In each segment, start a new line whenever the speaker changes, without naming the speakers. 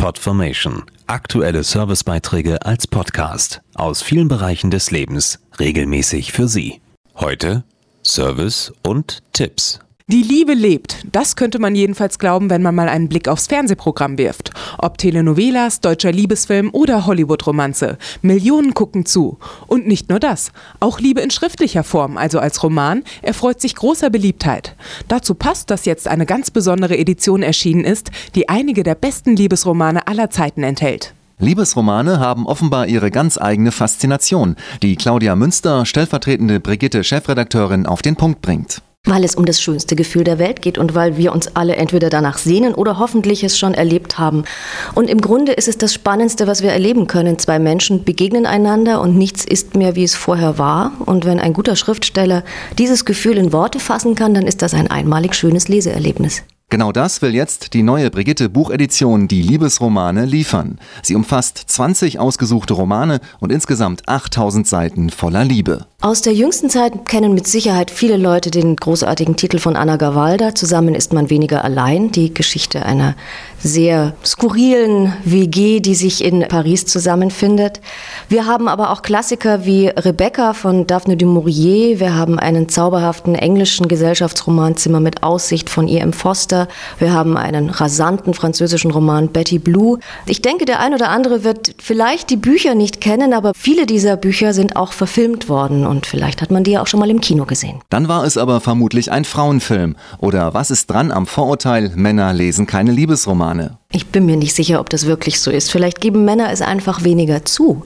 Podformation. Aktuelle Servicebeiträge als Podcast aus vielen Bereichen des Lebens regelmäßig für Sie. Heute Service und Tipps.
Die Liebe lebt. Das könnte man jedenfalls glauben, wenn man mal einen Blick aufs Fernsehprogramm wirft. Ob Telenovelas, deutscher Liebesfilm oder Hollywood-Romanze. Millionen gucken zu. Und nicht nur das. Auch Liebe in schriftlicher Form, also als Roman, erfreut sich großer Beliebtheit. Dazu passt, dass jetzt eine ganz besondere Edition erschienen ist, die einige der besten Liebesromane aller Zeiten enthält.
Liebesromane haben offenbar ihre ganz eigene Faszination, die Claudia Münster, stellvertretende Brigitte Chefredakteurin, auf den Punkt bringt.
Weil es um das schönste Gefühl der Welt geht und weil wir uns alle entweder danach sehnen oder hoffentlich es schon erlebt haben. Und im Grunde ist es das Spannendste, was wir erleben können. Zwei Menschen begegnen einander und nichts ist mehr, wie es vorher war. Und wenn ein guter Schriftsteller dieses Gefühl in Worte fassen kann, dann ist das ein einmalig schönes Leseerlebnis.
Genau das will jetzt die neue Brigitte Buchedition Die Liebesromane liefern. Sie umfasst 20 ausgesuchte Romane und insgesamt 8000 Seiten voller Liebe.
Aus der jüngsten Zeit kennen mit Sicherheit viele Leute den großartigen Titel von Anna Gawalda. Zusammen ist man weniger allein. Die Geschichte einer sehr skurrilen WG, die sich in Paris zusammenfindet. Wir haben aber auch Klassiker wie Rebecca von Daphne du Maurier. Wir haben einen zauberhaften englischen Gesellschaftsroman Zimmer mit Aussicht von E.M. Foster. Wir haben einen rasanten französischen Roman Betty Blue. Ich denke, der ein oder andere wird vielleicht die Bücher nicht kennen, aber viele dieser Bücher sind auch verfilmt worden und vielleicht hat man die ja auch schon mal im Kino gesehen.
Dann war es aber vermutlich ein Frauenfilm. Oder was ist dran am Vorurteil, Männer lesen keine Liebesromane?
Ich bin mir nicht sicher, ob das wirklich so ist. Vielleicht geben Männer es einfach weniger zu.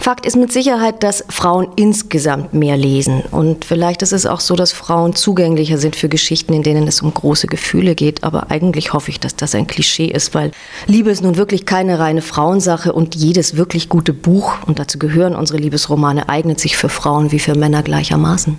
Fakt ist mit Sicherheit, dass Frauen insgesamt mehr lesen. Und vielleicht ist es auch so, dass Frauen zugänglicher sind für Geschichten, in denen es um große Gefühle geht. Aber eigentlich hoffe ich, dass das ein Klischee ist, weil Liebe ist nun wirklich keine reine Frauensache und jedes wirklich gute Buch, und dazu gehören unsere Liebesromane, eignet sich für Frauen wie für Männer gleichermaßen.